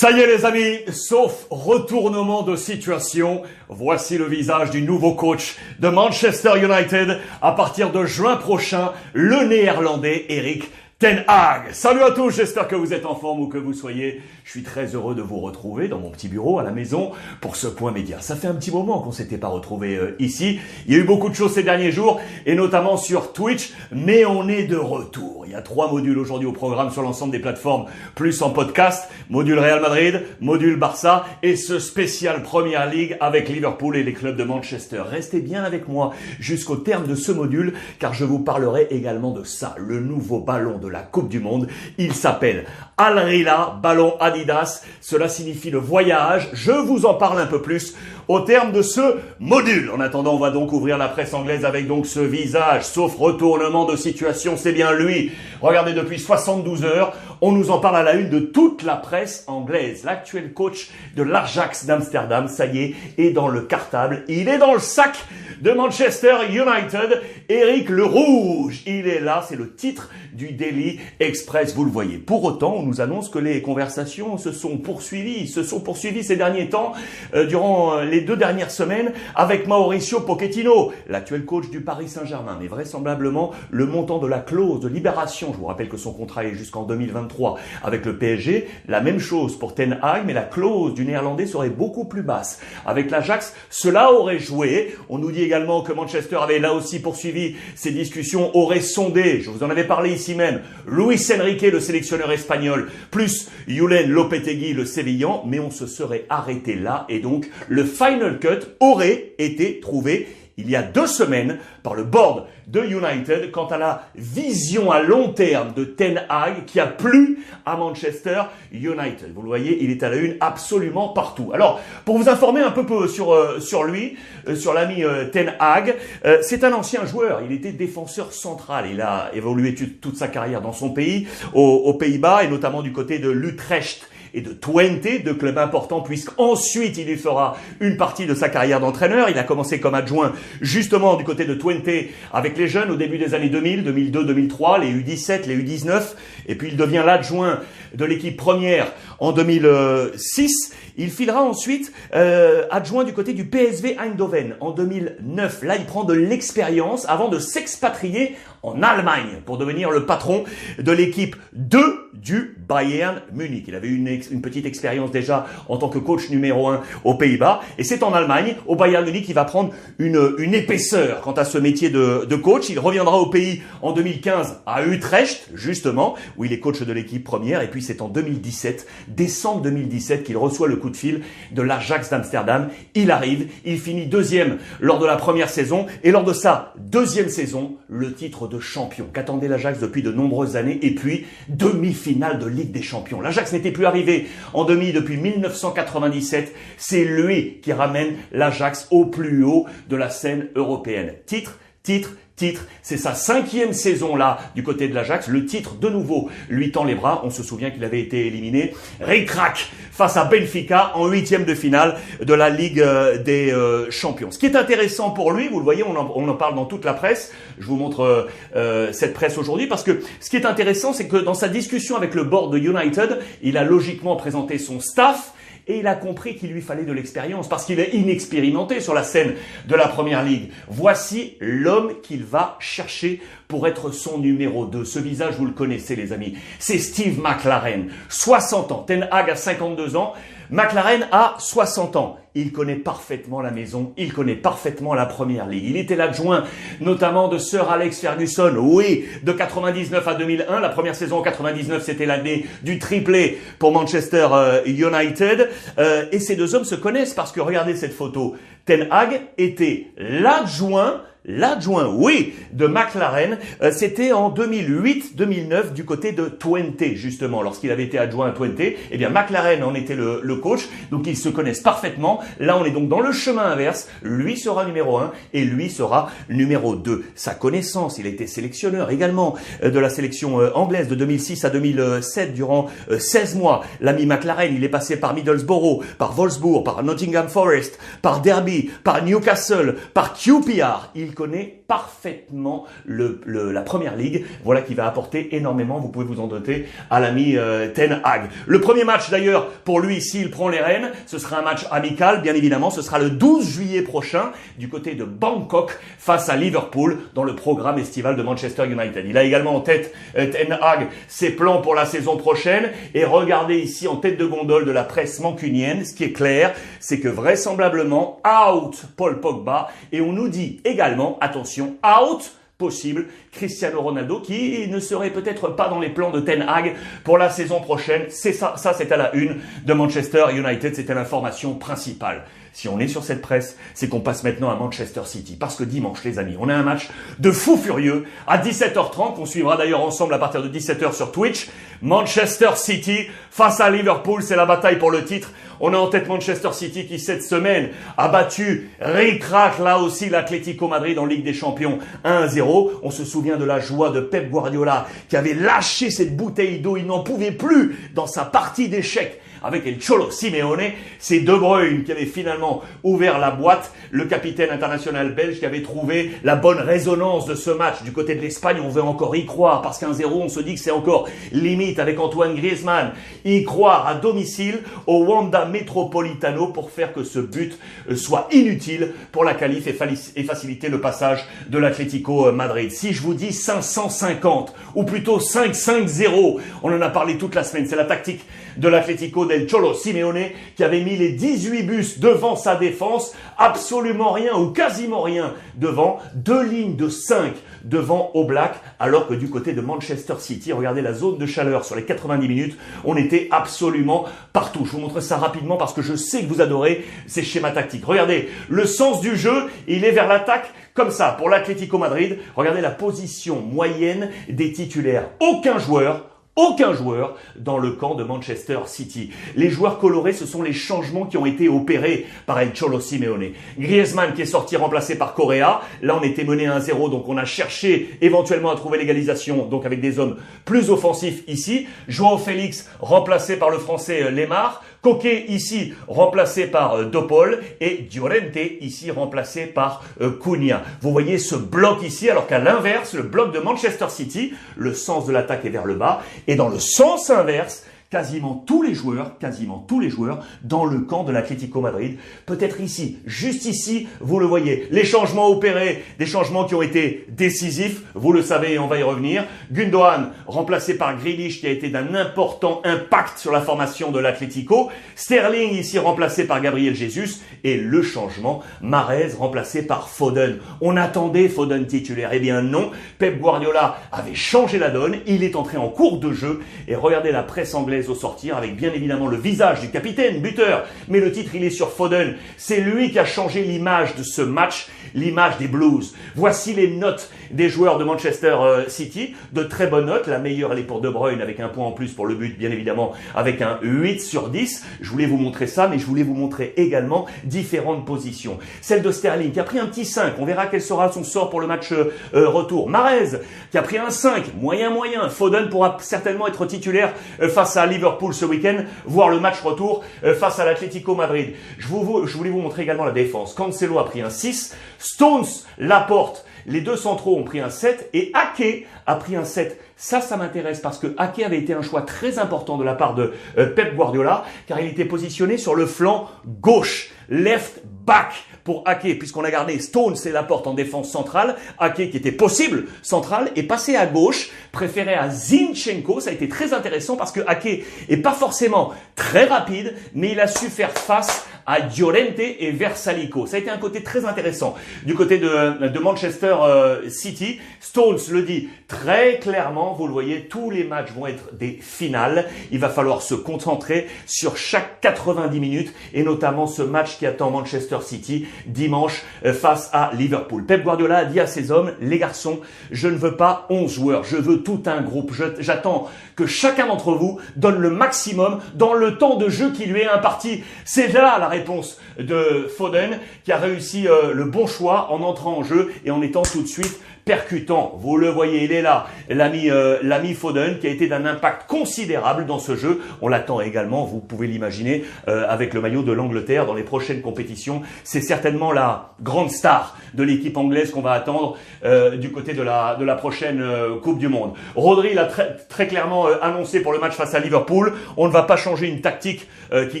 Ça y est les amis, sauf retournement de situation, voici le visage du nouveau coach de Manchester United à partir de juin prochain, le néerlandais Eric Ten Hag. Salut à tous, j'espère que vous êtes en forme ou que vous soyez. Je suis très heureux de vous retrouver dans mon petit bureau à la maison pour ce point média. Ça fait un petit moment qu'on s'était pas retrouvé euh, ici. Il y a eu beaucoup de choses ces derniers jours et notamment sur Twitch, mais on est de retour. Il y a trois modules aujourd'hui au programme sur l'ensemble des plateformes, plus en podcast. Module Real Madrid, module Barça et ce spécial Première League avec Liverpool et les clubs de Manchester. Restez bien avec moi jusqu'au terme de ce module car je vous parlerai également de ça, le nouveau ballon de la Coupe du Monde. Il s'appelle Al Rila, ballon Adidas. Cela signifie le voyage. Je vous en parle un peu plus au terme de ce module. En attendant, on va donc ouvrir la presse anglaise avec donc ce visage, sauf retournement de situation, c'est bien lui. Regardez, depuis 72 heures, on nous en parle à la une de toute la presse anglaise. L'actuel coach de l'Ajax d'Amsterdam, ça y est, est dans le cartable. Il est dans le sac de Manchester United. Eric le Rouge, il est là, c'est le titre du Daily Express, vous le voyez. Pour autant, on nous annonce que les conversations se sont poursuivies, se sont poursuivies ces derniers temps, euh, durant euh, les deux dernières semaines avec Mauricio Pochettino, l'actuel coach du Paris Saint-Germain. Mais vraisemblablement, le montant de la clause de libération, je vous rappelle que son contrat est jusqu'en 2023 avec le PSG, la même chose pour Ten Hag, mais la clause du néerlandais serait beaucoup plus basse. Avec l'Ajax, cela aurait joué. On nous dit également que Manchester avait là aussi poursuivi ses discussions, aurait sondé, je vous en avais parlé ici même, Luis Enrique, le sélectionneur espagnol, plus Julen Lopetegui, le sévillan, mais on se serait arrêté là et donc le Final Cut aurait été trouvé il y a deux semaines par le board de United quant à la vision à long terme de Ten Hag qui a plu à Manchester United. Vous le voyez, il est à la une absolument partout. Alors, pour vous informer un peu sur, euh, sur lui, euh, sur l'ami euh, Ten Hag, c'est un ancien joueur. Il était défenseur central. Il a évolué toute sa carrière dans son pays, aux Pays-Bas et notamment du côté de l'Utrecht et de Twente, deux clubs importants, puisqu'ensuite il y fera une partie de sa carrière d'entraîneur. Il a commencé comme adjoint justement du côté de Twente avec les jeunes au début des années 2000, 2002, 2003, les U17, les U19, et puis il devient l'adjoint de l'équipe première en 2006. Il filera ensuite euh, adjoint du côté du PSV Eindhoven en 2009. Là, il prend de l'expérience avant de s'expatrier en Allemagne pour devenir le patron de l'équipe 2 du Bayern Munich. Il avait eu une, une, petite expérience déjà en tant que coach numéro 1 aux Pays-Bas. Et c'est en Allemagne, au Bayern Munich, qu'il va prendre une, une épaisseur quant à ce métier de, de coach. Il reviendra au pays en 2015 à Utrecht, justement, où il est coach de l'équipe première. Et puis c'est en 2017, décembre 2017, qu'il reçoit le coup de fil de l'Ajax d'Amsterdam. Il arrive, il finit deuxième lors de la première saison et lors de sa deuxième saison, le titre de champion qu'attendait l'Ajax depuis de nombreuses années et puis demi-finale de Ligue des Champions. L'Ajax n'était plus arrivé en demi depuis 1997. C'est lui qui ramène l'Ajax au plus haut de la scène européenne. Titre, titre, titre. C'est sa cinquième saison là du côté de l'Ajax. Le titre de nouveau lui tend les bras. On se souvient qu'il avait été éliminé. Ricrac face à Benfica en huitième de finale de la Ligue euh, des euh, Champions. Ce qui est intéressant pour lui, vous le voyez, on en, parle dans toute la presse. Je vous montre euh, cette presse aujourd'hui parce que ce qui est intéressant, c'est que dans sa discussion avec le board de United, il a logiquement présenté son staff et il a compris qu'il lui fallait de l'expérience parce qu'il est inexpérimenté sur la scène de la Première Ligue. Voici l'homme qu'il va chercher pour être son numéro 2. Ce visage, vous le connaissez les amis. C'est Steve McLaren. 60 ans. Ten Hag a 52 ans. McLaren a 60 ans. Il connaît parfaitement la maison, il connaît parfaitement la première ligue. Il était l'adjoint notamment de Sir Alex Ferguson, oui, de 99 à 2001. La première saison en 99, c'était l'année du triplé pour Manchester euh, United. Euh, et ces deux hommes se connaissent parce que regardez cette photo. Ten Hag était l'adjoint L'adjoint, oui, de McLaren, euh, c'était en 2008-2009 du côté de Twente, justement, lorsqu'il avait été adjoint à Twente. Eh bien, McLaren en était le, coach, donc ils se connaissent parfaitement. Là, on est donc dans le chemin inverse. Lui sera numéro 1 et lui sera numéro 2. Sa connaissance, il a été sélectionneur également euh, de la sélection euh, anglaise de 2006 à 2007 durant 16 mois. L'ami McLaren, il est passé par Middlesbrough, par Wolfsburg, par Nottingham Forest, par Derby, par Newcastle, par QPR. Connaît parfaitement le, la première ligue. Voilà qui va apporter énormément, vous pouvez vous en doter, à l'ami euh, Ten Hag. Le premier match d'ailleurs, pour lui, s'il prend les rênes, ce sera un match amical, bien évidemment. Ce sera le 12 juillet prochain, du côté de Bangkok, face à Liverpool, dans le programme estival de Manchester United. Il a également en tête euh, Ten Hag ses plans pour la saison prochaine. Et regardez ici en tête de gondole de la presse mancunienne, ce qui est clair, c'est que vraisemblablement, out Paul Pogba. Et on nous dit également, attention, out possible. Cristiano Ronaldo qui ne serait peut-être pas dans les plans de Ten Hag pour la saison prochaine. C'est ça, ça c'est à la une de Manchester United, c'était l'information principale si on est sur cette presse, c'est qu'on passe maintenant à Manchester City. Parce que dimanche, les amis, on a un match de fou furieux à 17h30, qu'on suivra d'ailleurs ensemble à partir de 17h sur Twitch. Manchester City face à Liverpool, c'est la bataille pour le titre. On a en tête Manchester City qui, cette semaine, a battu ric-rac, là aussi, l'Atlético Madrid en Ligue des Champions 1-0. On se souvient de la joie de Pep Guardiola qui avait lâché cette bouteille d'eau. Il n'en pouvait plus dans sa partie d'échecs avec El Cholo Simeone. C'est De Bruyne qui avait finalement ouvert la boîte, le capitaine international belge qui avait trouvé la bonne résonance de ce match. Du côté de l'Espagne, on veut encore y croire parce qu'un 0, on se dit que c'est encore limite avec Antoine Griezmann. Y croire à domicile au Wanda Metropolitano pour faire que ce but soit inutile pour la qualif et faciliter le passage de l'Atlético Madrid. Si je vous dis 550 ou plutôt 5-5-0, on en a parlé toute la semaine, c'est la tactique de l'Atlético del Cholo Simeone qui avait mis les 18 bus devant sa défense, absolument rien ou quasiment rien devant, deux lignes de 5 devant au Black, alors que du côté de Manchester City, regardez la zone de chaleur sur les 90 minutes, on était absolument partout. Je vous montre ça rapidement parce que je sais que vous adorez ces schémas tactiques. Regardez, le sens du jeu, il est vers l'attaque comme ça pour l'Atlético Madrid. Regardez la position moyenne des titulaires. Aucun joueur aucun joueur dans le camp de Manchester City. Les joueurs colorés, ce sont les changements qui ont été opérés par El Cholo Simeone. Griezmann qui est sorti remplacé par Correa. Là, on était mené à 1-0, donc on a cherché éventuellement à trouver l'égalisation, donc avec des hommes plus offensifs ici. Joao Félix remplacé par le français euh, Lemar. Coquet ici remplacé par euh, Dopol et Diorente ici remplacé par euh, Cunha. Vous voyez ce bloc ici alors qu'à l'inverse, le bloc de Manchester City, le sens de l'attaque est vers le bas et dans le sens inverse, quasiment tous les joueurs, quasiment tous les joueurs dans le camp de l'Atlético Madrid. Peut-être ici, juste ici, vous le voyez. Les changements opérés, des changements qui ont été décisifs, vous le savez et on va y revenir. Gundogan remplacé par Grealish qui a été d'un important impact sur la formation de l'Atlético. Sterling ici remplacé par Gabriel Jesus et le changement, Marez remplacé par Foden. On attendait Foden titulaire. Eh bien non, Pep Guardiola avait changé la donne, il est entré en cours de jeu et regardez la presse anglaise au sortir avec bien évidemment le visage du capitaine, buteur. Mais le titre, il est sur Foden. C'est lui qui a changé l'image de ce match, l'image des Blues. Voici les notes des joueurs de Manchester euh, City. De très bonnes notes. La meilleure, elle est pour De Bruyne avec un point en plus pour le but, bien évidemment, avec un 8 sur 10. Je voulais vous montrer ça, mais je voulais vous montrer également différentes positions. Celle de Sterling qui a pris un petit 5. On verra quel sera son sort pour le match euh, euh, retour. Marez qui a pris un 5, moyen moyen. Foden pourra certainement être titulaire face à Liverpool ce week-end, voir le match retour euh, face à l'Atlético Madrid. Je, voulais vous montrer également la défense. Cancelo a pris un 6, Stones, Laporte, les deux centraux ont pris un 7 et Ake a pris un 7. Ça, ça m'intéresse parce que Ake avait été un choix très important de la part de euh, Pep Guardiola car il était positionné sur le flanc gauche, left back pour Ake, puisqu'on a gardé Stone, c'est la porte en défense centrale. Ake, qui était possible central, est passé à gauche, préféré à Zinchenko. Ça a été très intéressant parce que Ake est pas forcément très rapide, mais il a su faire face à Diorente et Versalico. Ça a été un côté très intéressant. Du côté de, de Manchester euh, City, Stones le dit très clairement, vous le voyez, tous les matchs vont être des finales. Il va falloir se concentrer sur chaque 90 minutes et notamment ce match qui attend Manchester City dimanche euh, face à Liverpool. Pep Guardiola a dit à ses hommes, les garçons, je ne veux pas 11 joueurs, je veux tout un groupe. J'attends que chacun d'entre vous donne le maximum dans le temps de jeu qui lui est imparti. C'est là la réponse de Foden qui a réussi euh, le bon choix en entrant en jeu et en étant tout de suite percutant. Vous le voyez, il est là, l'ami euh, l'ami Foden, qui a été d'un impact considérable dans ce jeu. On l'attend également, vous pouvez l'imaginer, euh, avec le maillot de l'Angleterre dans les prochaines compétitions. C'est certainement la grande star de l'équipe anglaise qu'on va attendre euh, du côté de la, de la prochaine Coupe du Monde. Rodri l'a très, très clairement annoncé pour le match face à Liverpool. On ne va pas changer une tactique qui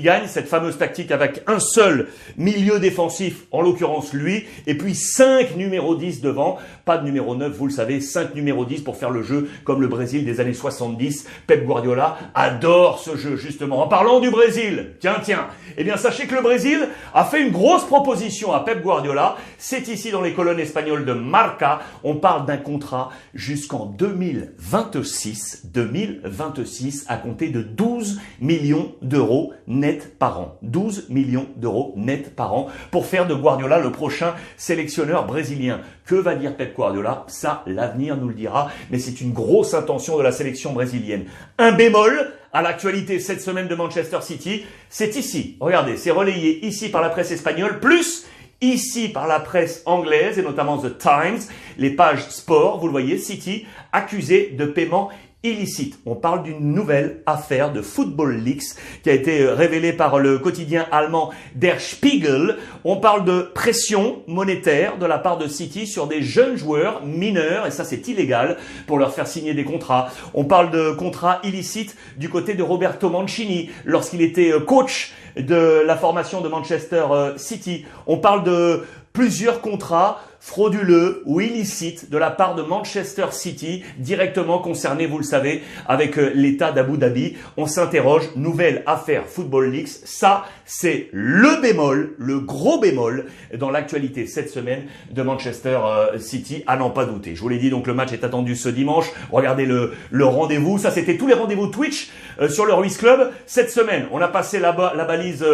gagne, cette fameuse tactique avec un seul milieu défensif, en l'occurrence lui, et puis cinq numéros 10 devant. Pas de numéro 9, vous le savez, 5 numéro 10 pour faire le jeu comme le Brésil des années 70. Pep Guardiola adore ce jeu, justement. En parlant du Brésil, tiens, tiens, eh bien, sachez que le Brésil a fait une grosse proposition à Pep Guardiola. C'est ici dans les colonnes espagnoles de Marca. On parle d'un contrat jusqu'en 2026, 2026, à compter de 12 millions d'euros net par an. 12 millions d'euros net par an pour faire de Guardiola le prochain sélectionneur brésilien. Que va dire Pep Guardiola? Ça, l'avenir nous le dira, mais c'est une grosse intention de la sélection brésilienne. Un bémol à l'actualité cette semaine de Manchester City, c'est ici. Regardez, c'est relayé ici par la presse espagnole, plus ici par la presse anglaise et notamment The Times, les pages sport, vous le voyez, City accusé de paiement illicite. On parle d'une nouvelle affaire de Football Leaks qui a été euh, révélée par le quotidien allemand Der Spiegel. On parle de pression monétaire de la part de City sur des jeunes joueurs mineurs, et ça c'est illégal, pour leur faire signer des contrats. On parle de contrats illicites du côté de Roberto Mancini lorsqu'il était euh, coach de la formation de Manchester euh, City. On parle de plusieurs contrats frauduleux ou illicites de la part de Manchester City, directement concerné, vous le savez, avec euh, l'État d'Abu Dhabi. On s'interroge, nouvelle affaire Football Leaks, ça c'est le bémol, le gros bémol dans l'actualité cette semaine de Manchester euh, City, à n'en pas douter. Je vous l'ai dit, donc le match est attendu ce dimanche. Regardez le, le rendez-vous, ça c'était tous les rendez-vous Twitch euh, sur le Ruiz Club. Cette semaine, on a passé la, balise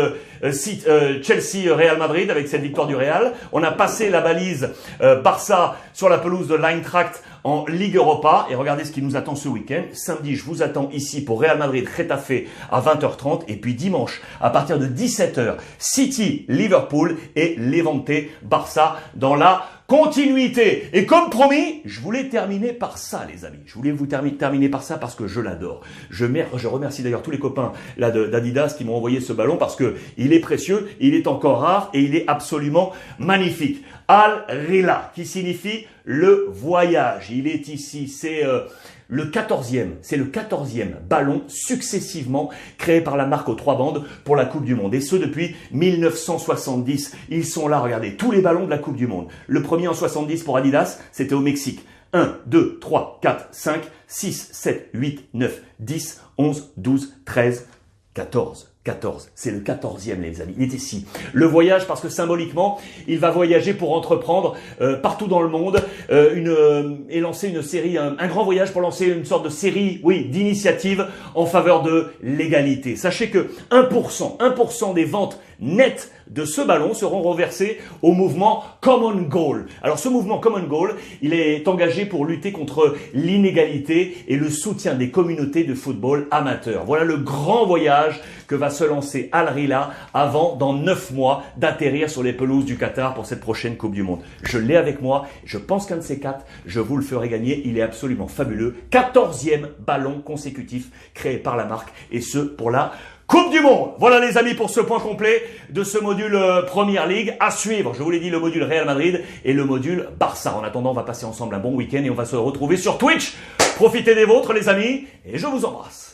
Chelsea-Real Madrid avec cette victoire du Real. On a passé la balise euh, Barça sur la pelouse de l'Eintracht en Ligue Europa. Et regardez ce qui nous attend ce week-end. Samedi, je vous attends ici pour Real Madrid Retafe à 20h30. Et puis dimanche, à partir de 17h, City Liverpool et Levante Barça dans la continuité. Et comme promis, je voulais terminer par ça, les amis. Je voulais vous terminer par ça parce que je l'adore. Je, remercie d'ailleurs tous les copains d'Adidas qui m'ont envoyé ce ballon parce que il est précieux, il est encore rare et il est absolument magnifique. Al-Rila, qui signifie le voyage. Il est ici, c'est euh, le quatorzième, c'est le quatorzième ballon successivement créé par la marque aux trois bandes pour la Coupe du Monde. Et ce depuis 1970. Ils sont là, regardez, tous les ballons de la Coupe du Monde. Le premier en 70 pour Adidas, c'était au Mexique. 1, 2, 3, 4, 5, 6, 7, 8, 9, 10, 11, 12, 13, 14. 14. C'est le 14e, les amis. Il est ici. Le voyage, parce que symboliquement, il va voyager pour entreprendre euh, partout dans le monde euh, une, euh, et lancer une série, un, un, grand voyage pour lancer une sorte de série, oui, d'initiatives en faveur de l'égalité. Sachez que 1%, 1% des ventes nettes de ce ballon seront reversés au mouvement Common Goal. Alors ce mouvement Common Goal, il est engagé pour lutter contre l'inégalité et le soutien des communautés de football amateurs. Voilà le grand voyage que va se lancer Al Rila avant, dans neuf mois, d'atterrir sur les pelouses du Qatar pour cette prochaine Coupe du Monde. Je l'ai avec moi, je pense qu'un de ces quatre, je vous le ferai gagner, il est absolument fabuleux. Quatorzième ballon consécutif créé par la marque, et ce pour la Coupe du Monde. Voilà les amis pour ce point complet de ce module euh, Première Ligue. À suivre, je vous l'ai dit, le module Real Madrid et le module Barça. En attendant, on va passer ensemble un bon week-end et on va se retrouver sur Twitch. Profitez des vôtres les amis et je vous embrasse.